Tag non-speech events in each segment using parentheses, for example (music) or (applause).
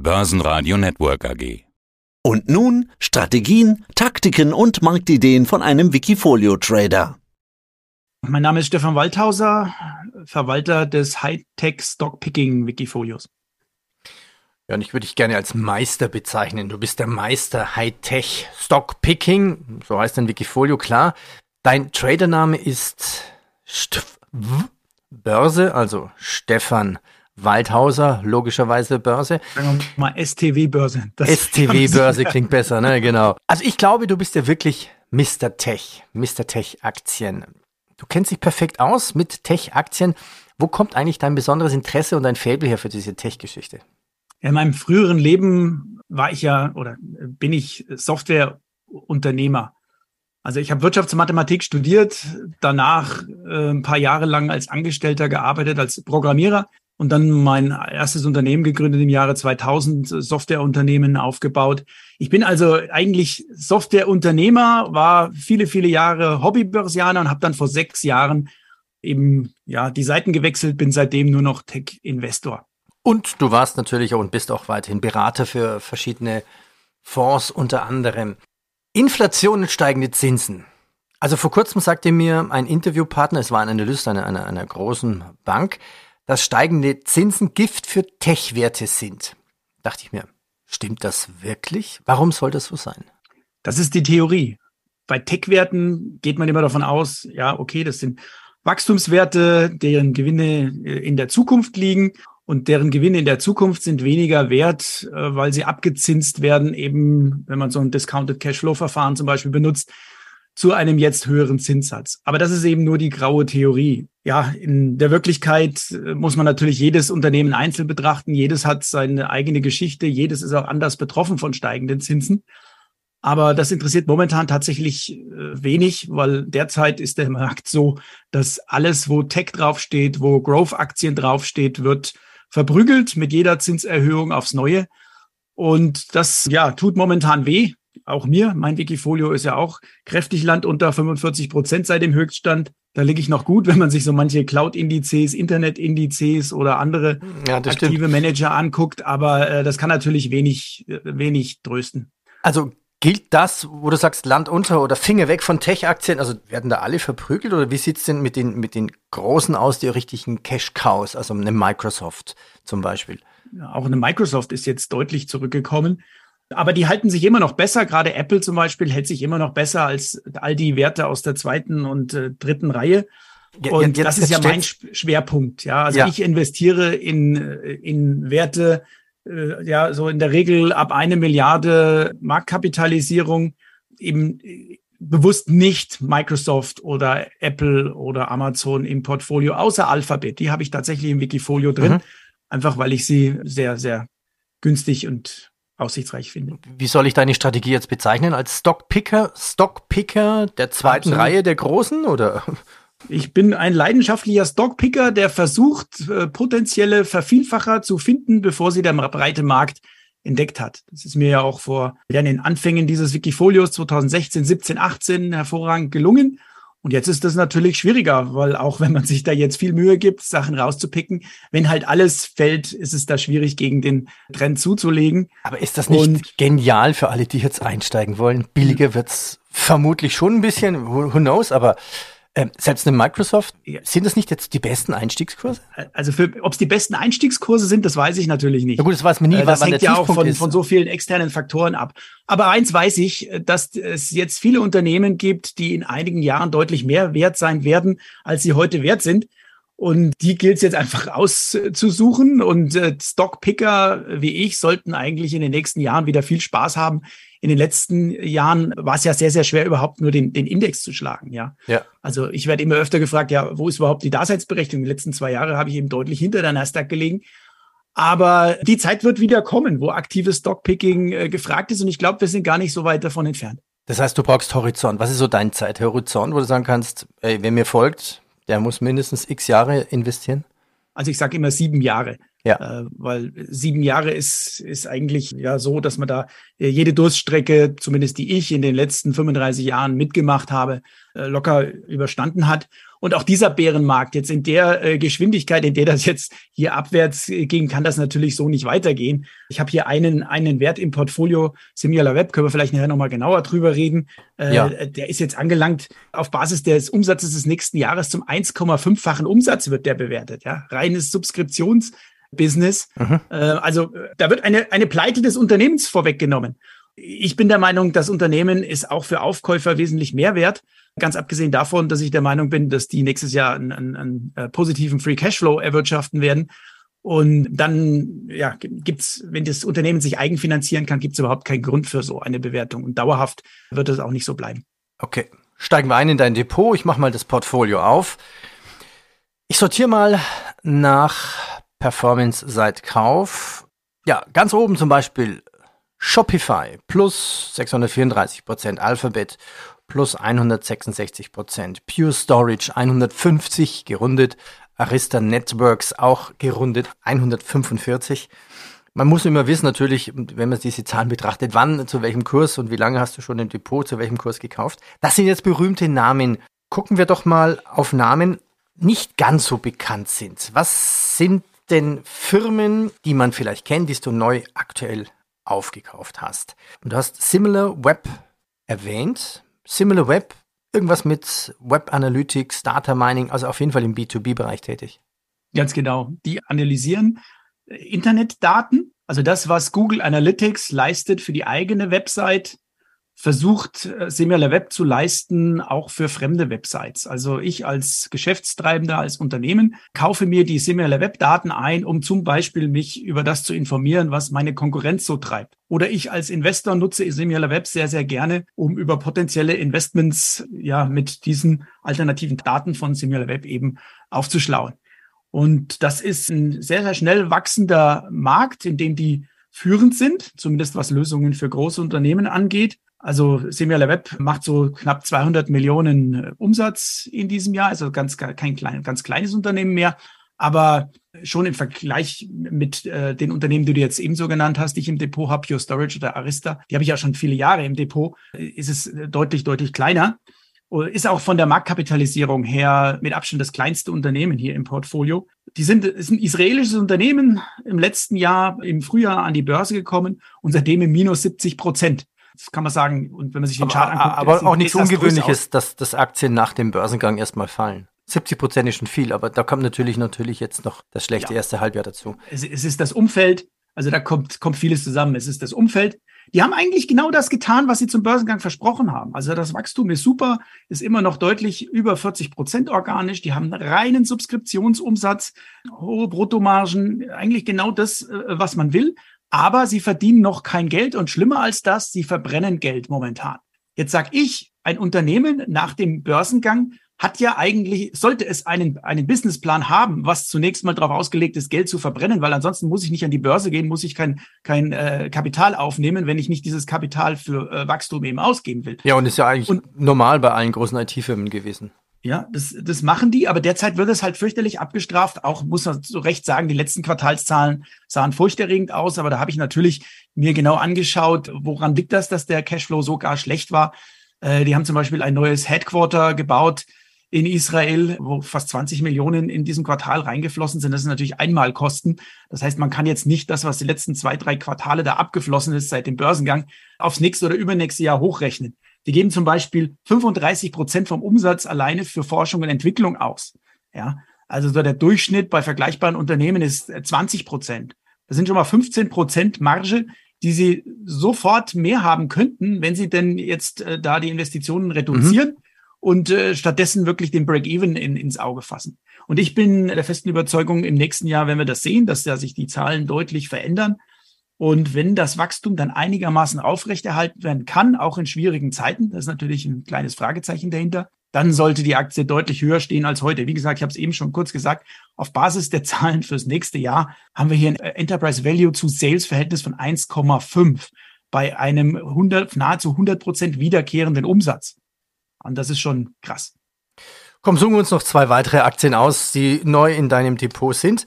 Börsenradio Network AG. Und nun Strategien, Taktiken und Marktideen von einem Wikifolio-Trader. Mein Name ist Stefan Waldhauser, Verwalter des Hightech Stockpicking Wikifolios. Ja, und ich würde dich gerne als Meister bezeichnen. Du bist der Meister Hightech Stockpicking, so heißt dein Wikifolio, klar. Dein Tradername ist Stf Börse, also Stefan Waldhauser, logischerweise Börse. Sagen wir mal STW-Börse. STW-Börse (laughs) klingt besser, ne? Genau. Also ich glaube, du bist ja wirklich Mr. Tech, Mr. Tech-Aktien. Du kennst dich perfekt aus mit Tech-Aktien. Wo kommt eigentlich dein besonderes Interesse und dein Faible her für diese Tech-Geschichte? In meinem früheren Leben war ich ja oder bin ich Softwareunternehmer. Also ich habe Wirtschaftsmathematik studiert, danach äh, ein paar Jahre lang als Angestellter gearbeitet, als Programmierer und dann mein erstes Unternehmen gegründet im Jahre 2000, Softwareunternehmen aufgebaut. Ich bin also eigentlich Softwareunternehmer, war viele, viele Jahre Hobbybörsianer und habe dann vor sechs Jahren eben ja die Seiten gewechselt, bin seitdem nur noch Tech-Investor. Und du warst natürlich und bist auch weiterhin Berater für verschiedene Fonds unter anderem. Inflation und steigende Zinsen. Also vor kurzem sagte mir ein Interviewpartner, es war ein Analyst einer, einer, einer großen Bank, dass steigende Zinsen Gift für Tech-Werte sind. Dachte ich mir, stimmt das wirklich? Warum soll das so sein? Das ist die Theorie. Bei Tech-Werten geht man immer davon aus, ja, okay, das sind Wachstumswerte, deren Gewinne äh, in der Zukunft liegen und deren Gewinne in der Zukunft sind weniger wert, äh, weil sie abgezinst werden, eben wenn man so ein Discounted Cashflow-Verfahren zum Beispiel benutzt, zu einem jetzt höheren Zinssatz. Aber das ist eben nur die graue Theorie. Ja, in der Wirklichkeit äh, muss man natürlich jedes Unternehmen einzeln betrachten. Jedes hat seine eigene Geschichte. Jedes ist auch anders betroffen von steigenden Zinsen. Aber das interessiert momentan tatsächlich äh, wenig, weil derzeit ist der (laughs) Markt so, dass alles, wo Tech draufsteht, wo Growth-Aktien draufsteht, wird verprügelt mit jeder Zinserhöhung aufs Neue. Und das, ja, tut momentan weh auch mir, mein Wikifolio ist ja auch kräftig Land unter 45 Prozent seit dem Höchststand. Da liege ich noch gut, wenn man sich so manche Cloud-Indizes, Internet-Indizes oder andere ja, aktive stimmt. Manager anguckt. Aber äh, das kann natürlich wenig, äh, wenig trösten. Also gilt das, wo du sagst, Land unter oder Finger weg von Tech-Aktien? Also werden da alle verprügelt oder wie sieht's denn mit den, mit den Großen aus, die richtigen Cash-Cows, also eine Microsoft zum Beispiel? Ja, auch eine Microsoft ist jetzt deutlich zurückgekommen. Aber die halten sich immer noch besser. Gerade Apple zum Beispiel hält sich immer noch besser als all die Werte aus der zweiten und äh, dritten Reihe. Und jetzt, das ist ja mein Schwerpunkt. Ja, also ja. ich investiere in, äh, in Werte, äh, ja, so in der Regel ab eine Milliarde Marktkapitalisierung eben äh, bewusst nicht Microsoft oder Apple oder Amazon im Portfolio, außer Alphabet. Die habe ich tatsächlich im Wikifolio drin, mhm. einfach weil ich sie sehr, sehr günstig und aussichtsreich finde. Wie soll ich deine Strategie jetzt bezeichnen? Als Stockpicker, Stockpicker der zweiten Absolut. Reihe der Großen oder? Ich bin ein leidenschaftlicher Stockpicker, der versucht, äh, potenzielle Vervielfacher zu finden, bevor sie der breite Markt entdeckt hat. Das ist mir ja auch vor ja, den Anfängen dieses Wikifolios 2016, 17, 18 hervorragend gelungen. Und jetzt ist das natürlich schwieriger, weil auch wenn man sich da jetzt viel Mühe gibt, Sachen rauszupicken, wenn halt alles fällt, ist es da schwierig, gegen den Trend zuzulegen. Aber ist das nicht Und, genial für alle, die jetzt einsteigen wollen? Billiger wird's vermutlich schon ein bisschen, who knows, aber ähm, selbst eine Microsoft, sind das nicht jetzt die besten Einstiegskurse? Also ob es die besten Einstiegskurse sind, das weiß ich natürlich nicht. Na gut, das weiß man nie, äh, das hängt ja auch von, von so vielen externen Faktoren ab. Aber eins weiß ich, dass es jetzt viele Unternehmen gibt, die in einigen Jahren deutlich mehr wert sein werden, als sie heute wert sind. Und die gilt es jetzt einfach auszusuchen. Und äh, Stockpicker wie ich sollten eigentlich in den nächsten Jahren wieder viel Spaß haben. In den letzten Jahren war es ja sehr, sehr schwer, überhaupt nur den, den Index zu schlagen. Ja. ja. Also ich werde immer öfter gefragt, ja, wo ist überhaupt die Daseinsberechtigung? Die letzten zwei Jahre habe ich eben deutlich hinter der Nasdaq gelegen. Aber die Zeit wird wieder kommen, wo aktives Stockpicking äh, gefragt ist. Und ich glaube, wir sind gar nicht so weit davon entfernt. Das heißt, du brauchst Horizont. Was ist so dein Zeithorizont, wo du sagen kannst, ey, wer mir folgt, der muss mindestens x Jahre investieren? Also ich sage immer sieben Jahre. Ja. Äh, weil sieben Jahre ist, ist eigentlich ja so, dass man da äh, jede Durststrecke, zumindest die ich in den letzten 35 Jahren mitgemacht habe, äh, locker überstanden hat. Und auch dieser Bärenmarkt jetzt in der äh, Geschwindigkeit, in der das jetzt hier abwärts äh, ging, kann das natürlich so nicht weitergehen. Ich habe hier einen, einen Wert im Portfolio, Similar Web, können wir vielleicht nachher nochmal genauer drüber reden. Äh, ja. Der ist jetzt angelangt auf Basis des Umsatzes des nächsten Jahres zum 1,5-fachen Umsatz wird der bewertet. Ja, reines Subskriptionsbusiness. Mhm. Äh, also da wird eine, eine Pleite des Unternehmens vorweggenommen. Ich bin der Meinung, das Unternehmen ist auch für Aufkäufer wesentlich mehr wert. Ganz abgesehen davon, dass ich der Meinung bin, dass die nächstes Jahr einen, einen, einen äh, positiven Free Cashflow erwirtschaften werden. Und dann ja, gibt's, wenn das Unternehmen sich eigenfinanzieren kann, gibt's überhaupt keinen Grund für so eine Bewertung. Und dauerhaft wird es auch nicht so bleiben. Okay, steigen wir ein in dein Depot. Ich mache mal das Portfolio auf. Ich sortiere mal nach Performance seit Kauf. Ja, ganz oben zum Beispiel Shopify plus 634 Prozent, Alphabet plus 166 Prozent, Pure Storage 150 gerundet, Arista Networks auch gerundet 145. Man muss immer wissen natürlich, wenn man diese Zahlen betrachtet, wann, zu welchem Kurs und wie lange hast du schon im Depot, zu welchem Kurs gekauft. Das sind jetzt berühmte Namen. Gucken wir doch mal auf Namen, nicht ganz so bekannt sind. Was sind denn Firmen, die man vielleicht kennt, die du neu aktuell aufgekauft hast. Und du hast Similar Web erwähnt. Similar Web, irgendwas mit Web Analytics, Data Mining, also auf jeden Fall im B2B-Bereich tätig. Ganz genau. Die analysieren äh, Internetdaten, also das, was Google Analytics leistet für die eigene Website, versucht, äh, Similar Web zu leisten, auch für fremde Websites. Also ich als Geschäftstreibender, als Unternehmen kaufe mir die Similar Web Daten ein, um zum Beispiel mich über das zu informieren, was meine Konkurrenz so treibt. Oder ich als Investor nutze Similar Web sehr, sehr gerne, um über potenzielle Investments ja mit diesen alternativen Daten von Similar Web eben aufzuschlauen. Und das ist ein sehr, sehr schnell wachsender Markt, in dem die führend sind, zumindest was Lösungen für große Unternehmen angeht. Also Similar Web macht so knapp 200 Millionen äh, Umsatz in diesem Jahr, also ganz kein klein, ganz kleines Unternehmen mehr, aber schon im Vergleich mit äh, den Unternehmen, die du jetzt ebenso genannt hast, die ich im Depot habe, Pure Storage oder Arista, die habe ich ja schon viele Jahre im Depot, äh, ist es äh, deutlich, deutlich kleiner. Ist auch von der Marktkapitalisierung her mit Abstand das kleinste Unternehmen hier im Portfolio. Die sind, ist ein israelisches Unternehmen im letzten Jahr im Frühjahr an die Börse gekommen und seitdem im minus 70 Prozent. Das kann man sagen. Und wenn man sich den Chart aber, anguckt, aber auch nichts Ungewöhnliches, dass, dass Aktien nach dem Börsengang erstmal fallen. 70 Prozent ist schon viel, aber da kommt natürlich natürlich jetzt noch das schlechte ja. erste Halbjahr dazu. Es, es ist das Umfeld, also da kommt, kommt vieles zusammen. Es ist das Umfeld. Die haben eigentlich genau das getan, was sie zum Börsengang versprochen haben. Also das Wachstum ist super, ist immer noch deutlich über 40 Prozent organisch. Die haben einen reinen Subskriptionsumsatz, hohe Bruttomargen, eigentlich genau das, äh, was man will aber sie verdienen noch kein Geld und schlimmer als das, sie verbrennen Geld momentan. Jetzt sag ich, ein Unternehmen nach dem Börsengang hat ja eigentlich, sollte es einen, einen Businessplan haben, was zunächst mal darauf ausgelegt ist, Geld zu verbrennen, weil ansonsten muss ich nicht an die Börse gehen, muss ich kein, kein äh, Kapital aufnehmen, wenn ich nicht dieses Kapital für äh, Wachstum eben ausgeben will. Ja, und ist ja eigentlich und, normal bei allen großen IT-Firmen gewesen. Ja, das, das machen die, aber derzeit wird es halt fürchterlich abgestraft. Auch muss man zu Recht sagen, die letzten Quartalszahlen sahen furchterregend aus, aber da habe ich natürlich mir genau angeschaut, woran liegt das, dass der Cashflow so gar schlecht war. Äh, die haben zum Beispiel ein neues Headquarter gebaut in Israel, wo fast 20 Millionen in diesem Quartal reingeflossen sind. Das sind natürlich Einmalkosten. Das heißt, man kann jetzt nicht das, was die letzten zwei, drei Quartale da abgeflossen ist seit dem Börsengang, aufs nächste oder übernächste Jahr hochrechnen. Die geben zum Beispiel 35 Prozent vom Umsatz alleine für Forschung und Entwicklung aus. Ja, also so der Durchschnitt bei vergleichbaren Unternehmen ist 20 Prozent. Das sind schon mal 15 Prozent Marge, die sie sofort mehr haben könnten, wenn sie denn jetzt äh, da die Investitionen reduzieren mhm. und äh, stattdessen wirklich den Break-Even in, ins Auge fassen. Und ich bin der festen Überzeugung, im nächsten Jahr, wenn wir das sehen, dass da sich die Zahlen deutlich verändern, und wenn das Wachstum dann einigermaßen aufrechterhalten werden kann, auch in schwierigen Zeiten, das ist natürlich ein kleines Fragezeichen dahinter, dann sollte die Aktie deutlich höher stehen als heute. Wie gesagt, ich habe es eben schon kurz gesagt, auf Basis der Zahlen fürs nächste Jahr haben wir hier ein Enterprise Value zu Sales Verhältnis von 1,5 bei einem 100, nahezu 100 Prozent wiederkehrenden Umsatz. Und das ist schon krass. Komm, suchen wir uns noch zwei weitere Aktien aus, die neu in deinem Depot sind.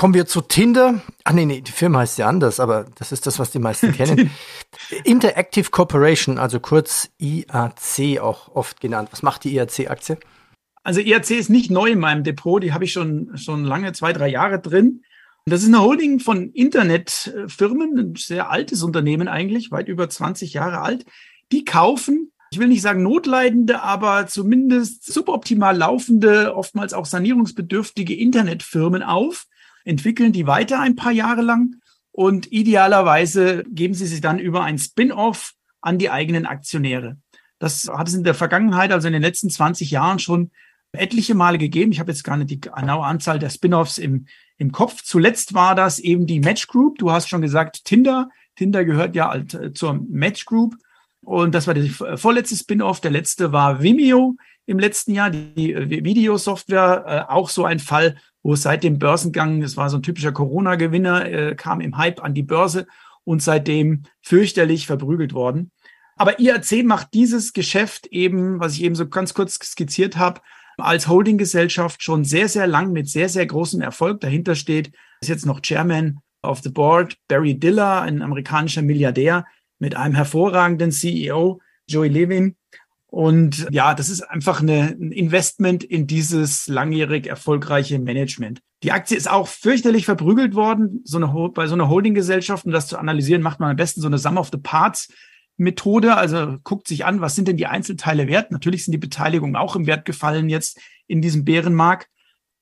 Kommen wir zu Tinder. Ah, nee, nee, die Firma heißt ja anders, aber das ist das, was die meisten (laughs) kennen. Interactive Corporation, also kurz IAC auch oft genannt. Was macht die IAC-Aktie? Also IAC ist nicht neu in meinem Depot, die habe ich schon, schon lange, zwei, drei Jahre drin. Das ist eine Holding von Internetfirmen, ein sehr altes Unternehmen eigentlich, weit über 20 Jahre alt. Die kaufen, ich will nicht sagen notleidende, aber zumindest suboptimal laufende, oftmals auch sanierungsbedürftige Internetfirmen auf, entwickeln die weiter ein paar Jahre lang und idealerweise geben sie sich dann über ein Spin-off an die eigenen Aktionäre. Das hat es in der Vergangenheit, also in den letzten 20 Jahren schon etliche Male gegeben. Ich habe jetzt gar nicht die genaue Anzahl der Spin-offs im, im Kopf. Zuletzt war das eben die Match Group. Du hast schon gesagt, Tinder. Tinder gehört ja äh, zur Match Group. Und das war der vorletzte Spin-off. Der letzte war Vimeo im letzten Jahr, die äh, Videosoftware. Äh, auch so ein Fall, wo es seit dem Börsengang, das war so ein typischer Corona-Gewinner, kam im Hype an die Börse und seitdem fürchterlich verprügelt worden. Aber IAC macht dieses Geschäft eben, was ich eben so ganz kurz skizziert habe, als Holdinggesellschaft schon sehr, sehr lang mit sehr, sehr großem Erfolg. Dahinter steht, ist jetzt noch Chairman of the Board, Barry Diller, ein amerikanischer Milliardär mit einem hervorragenden CEO, Joey Levin. Und ja, das ist einfach eine, ein Investment in dieses langjährig erfolgreiche Management. Die Aktie ist auch fürchterlich verprügelt worden. So eine, bei so einer Holdinggesellschaft, um das zu analysieren, macht man am besten so eine Sum of the Parts Methode, also guckt sich an, was sind denn die Einzelteile wert? Natürlich sind die Beteiligungen auch im Wert gefallen jetzt in diesem Bärenmarkt.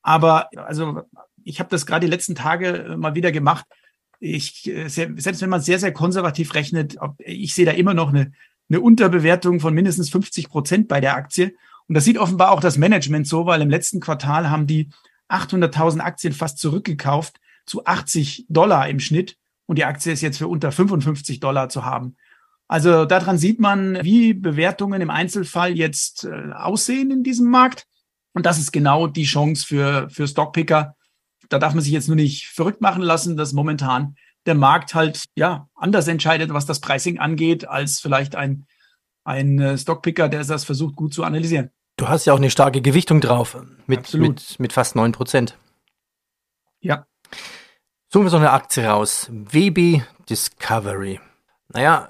Aber also ich habe das gerade die letzten Tage äh, mal wieder gemacht. Ich, äh, selbst wenn man sehr, sehr konservativ rechnet, ich sehe da immer noch eine, eine Unterbewertung von mindestens 50 Prozent bei der Aktie. Und das sieht offenbar auch das Management so, weil im letzten Quartal haben die 800.000 Aktien fast zurückgekauft zu 80 Dollar im Schnitt. Und die Aktie ist jetzt für unter 55 Dollar zu haben. Also daran sieht man, wie Bewertungen im Einzelfall jetzt äh, aussehen in diesem Markt. Und das ist genau die Chance für, für Stockpicker. Da darf man sich jetzt nur nicht verrückt machen lassen, dass momentan der Markt halt ja anders entscheidet, was das Pricing angeht, als vielleicht ein, ein äh, Stockpicker, der das versucht gut zu analysieren. Du hast ja auch eine starke Gewichtung drauf mit, mit, mit fast neun Prozent. Ja. Suchen wir so eine Aktie raus. WB Discovery. Naja,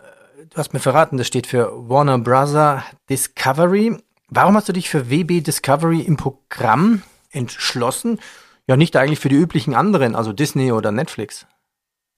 du hast mir verraten, das steht für Warner Brother Discovery. Warum hast du dich für WB Discovery im Programm entschlossen? Ja, nicht eigentlich für die üblichen anderen, also Disney oder Netflix.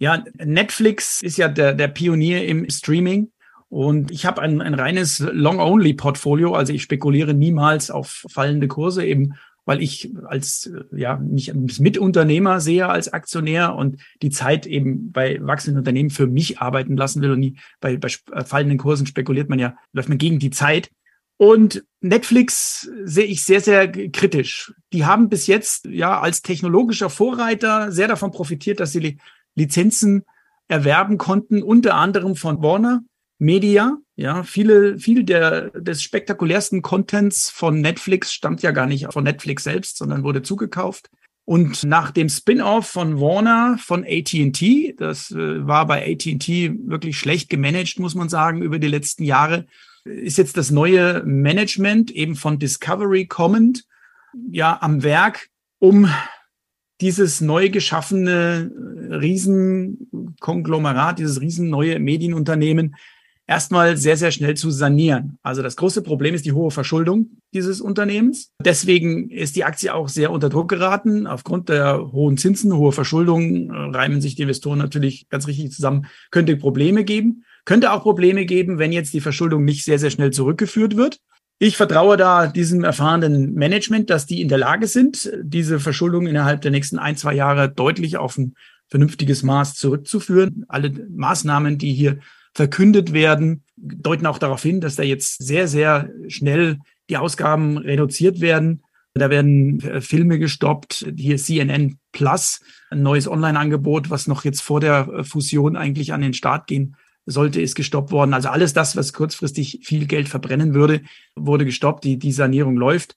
Ja, Netflix ist ja der, der Pionier im Streaming. Und ich habe ein, ein reines Long-Only-Portfolio, also ich spekuliere niemals auf fallende Kurse, eben weil ich als ja mich als Mitunternehmer sehe als Aktionär und die Zeit eben bei wachsenden Unternehmen für mich arbeiten lassen will und nie bei, bei fallenden Kursen spekuliert man ja, läuft man gegen die Zeit. Und Netflix sehe ich sehr, sehr kritisch. Die haben bis jetzt ja als technologischer Vorreiter sehr davon profitiert, dass sie Lizenzen erwerben konnten, unter anderem von Warner Media. Ja, viele, viel der, des spektakulärsten Contents von Netflix stammt ja gar nicht von Netflix selbst, sondern wurde zugekauft. Und nach dem Spin-off von Warner von AT&T, das äh, war bei AT&T wirklich schlecht gemanagt, muss man sagen, über die letzten Jahre, ist jetzt das neue Management eben von Discovery kommend, ja, am Werk, um dieses neu geschaffene Riesenkonglomerat, dieses riesen neue Medienunternehmen erstmal sehr, sehr schnell zu sanieren. Also das große Problem ist die hohe Verschuldung dieses Unternehmens. Deswegen ist die Aktie auch sehr unter Druck geraten. Aufgrund der hohen Zinsen, hohe Verschuldung äh, reimen sich die Investoren natürlich ganz richtig zusammen. Könnte Probleme geben. Könnte auch Probleme geben, wenn jetzt die Verschuldung nicht sehr, sehr schnell zurückgeführt wird. Ich vertraue da diesem erfahrenen Management, dass die in der Lage sind, diese Verschuldung innerhalb der nächsten ein, zwei Jahre deutlich auf ein vernünftiges Maß zurückzuführen. Alle Maßnahmen, die hier verkündet werden, deuten auch darauf hin, dass da jetzt sehr, sehr schnell die Ausgaben reduziert werden. Da werden äh, Filme gestoppt. Hier CNN Plus, ein neues Online-Angebot, was noch jetzt vor der äh, Fusion eigentlich an den Start gehen sollte, ist gestoppt worden. Also alles das, was kurzfristig viel Geld verbrennen würde, wurde gestoppt. Die, die Sanierung läuft.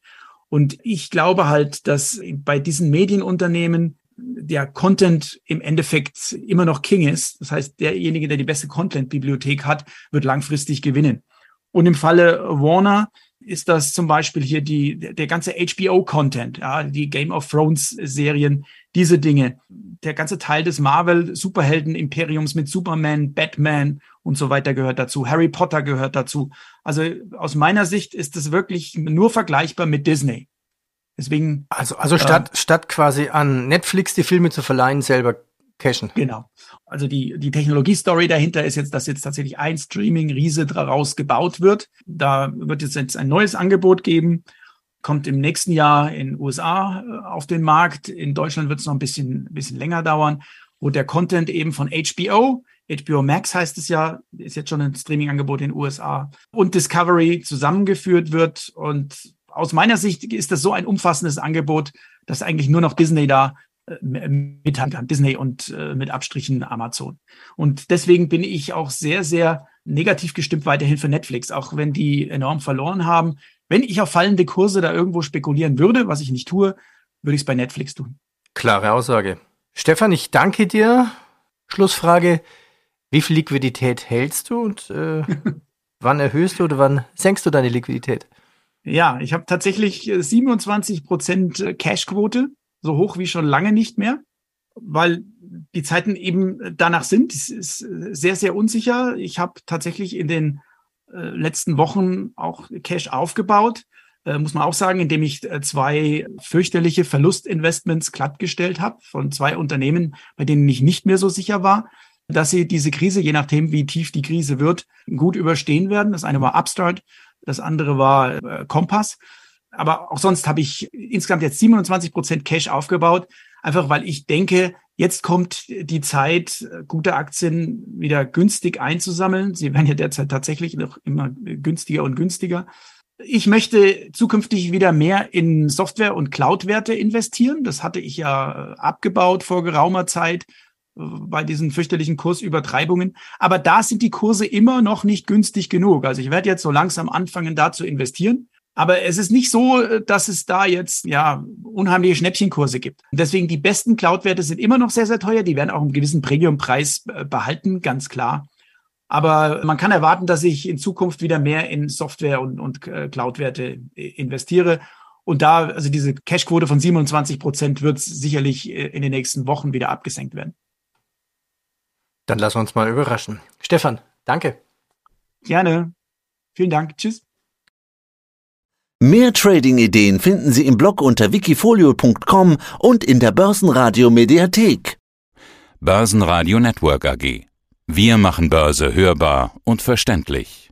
Und ich glaube halt, dass bei diesen Medienunternehmen der Content im Endeffekt immer noch King ist. Das heißt, derjenige, der die beste Content-Bibliothek hat, wird langfristig gewinnen. Und im Falle Warner ist das zum Beispiel hier die, der ganze HBO-Content, ja, die Game of Thrones-Serien, diese Dinge, der ganze Teil des Marvel-Superhelden-Imperiums mit Superman, Batman und so weiter gehört dazu. Harry Potter gehört dazu. Also aus meiner Sicht ist es wirklich nur vergleichbar mit Disney. Deswegen. Also, also statt, äh, statt quasi an Netflix die Filme zu verleihen, selber cashen. Genau. Also die, die Technologie-Story dahinter ist jetzt, dass jetzt tatsächlich ein Streaming-Riese daraus gebaut wird. Da wird jetzt, jetzt ein neues Angebot geben, kommt im nächsten Jahr in USA äh, auf den Markt. In Deutschland wird es noch ein bisschen, bisschen länger dauern, wo der Content eben von HBO, HBO Max heißt es ja, ist jetzt schon ein Streaming-Angebot in den USA, und Discovery zusammengeführt wird. Und aus meiner Sicht ist das so ein umfassendes Angebot, dass eigentlich nur noch Disney da äh, mithalten kann. Disney und äh, mit Abstrichen Amazon. Und deswegen bin ich auch sehr, sehr negativ gestimmt weiterhin für Netflix, auch wenn die enorm verloren haben. Wenn ich auf fallende Kurse da irgendwo spekulieren würde, was ich nicht tue, würde ich es bei Netflix tun. Klare Aussage. Stefan, ich danke dir. Schlussfrage. Wie viel Liquidität hältst du und äh, (laughs) wann erhöhst du oder wann senkst du deine Liquidität? Ja, ich habe tatsächlich 27 äh, Prozent äh, Cashquote, so hoch wie schon lange nicht mehr, weil die Zeiten eben danach sind. Es ist sehr, sehr unsicher. Ich habe tatsächlich in den äh, letzten Wochen auch Cash aufgebaut, äh, muss man auch sagen, indem ich äh, zwei fürchterliche Verlustinvestments glattgestellt habe von zwei Unternehmen, bei denen ich nicht mehr so sicher war, dass sie diese Krise, je nachdem, wie tief die Krise wird, gut überstehen werden. Das eine war Upstart das andere war äh, Kompass. Aber auch sonst habe ich insgesamt jetzt 27 Prozent Cash aufgebaut, einfach weil ich denke, jetzt kommt die Zeit, gute Aktien wieder günstig einzusammeln. Sie werden ja derzeit tatsächlich noch immer günstiger und günstiger. Ich möchte zukünftig wieder mehr in Software- und Cloud-Werte investieren. Das hatte ich ja abgebaut vor geraumer Zeit bei diesen fürchterlichen Kursübertreibungen. Aber da sind die Kurse immer noch nicht günstig genug. Also ich werde jetzt so langsam anfangen, da zu investieren. Aber es ist nicht so, dass es da jetzt ja unheimliche Schnäppchenkurse gibt. Deswegen die besten Cloud-Werte sind immer noch sehr, sehr teuer. Die werden auch einen gewissen Premium-Preis äh, behalten, ganz klar. Aber man kann erwarten, dass ich in Zukunft wieder mehr in Software und, und äh, Cloud-Werte äh, investiere. Und da, also diese Cashquote von 27 Prozent wird sicherlich in den nächsten Wochen wieder abgesenkt werden. Dann lassen wir uns mal überraschen. Stefan, danke. Gerne. Vielen Dank. Tschüss. Mehr Trading-Ideen finden Sie im Blog unter wikifolio.com und in der Börsenradio Mediathek. Börsenradio Network AG. Wir machen Börse hörbar und verständlich.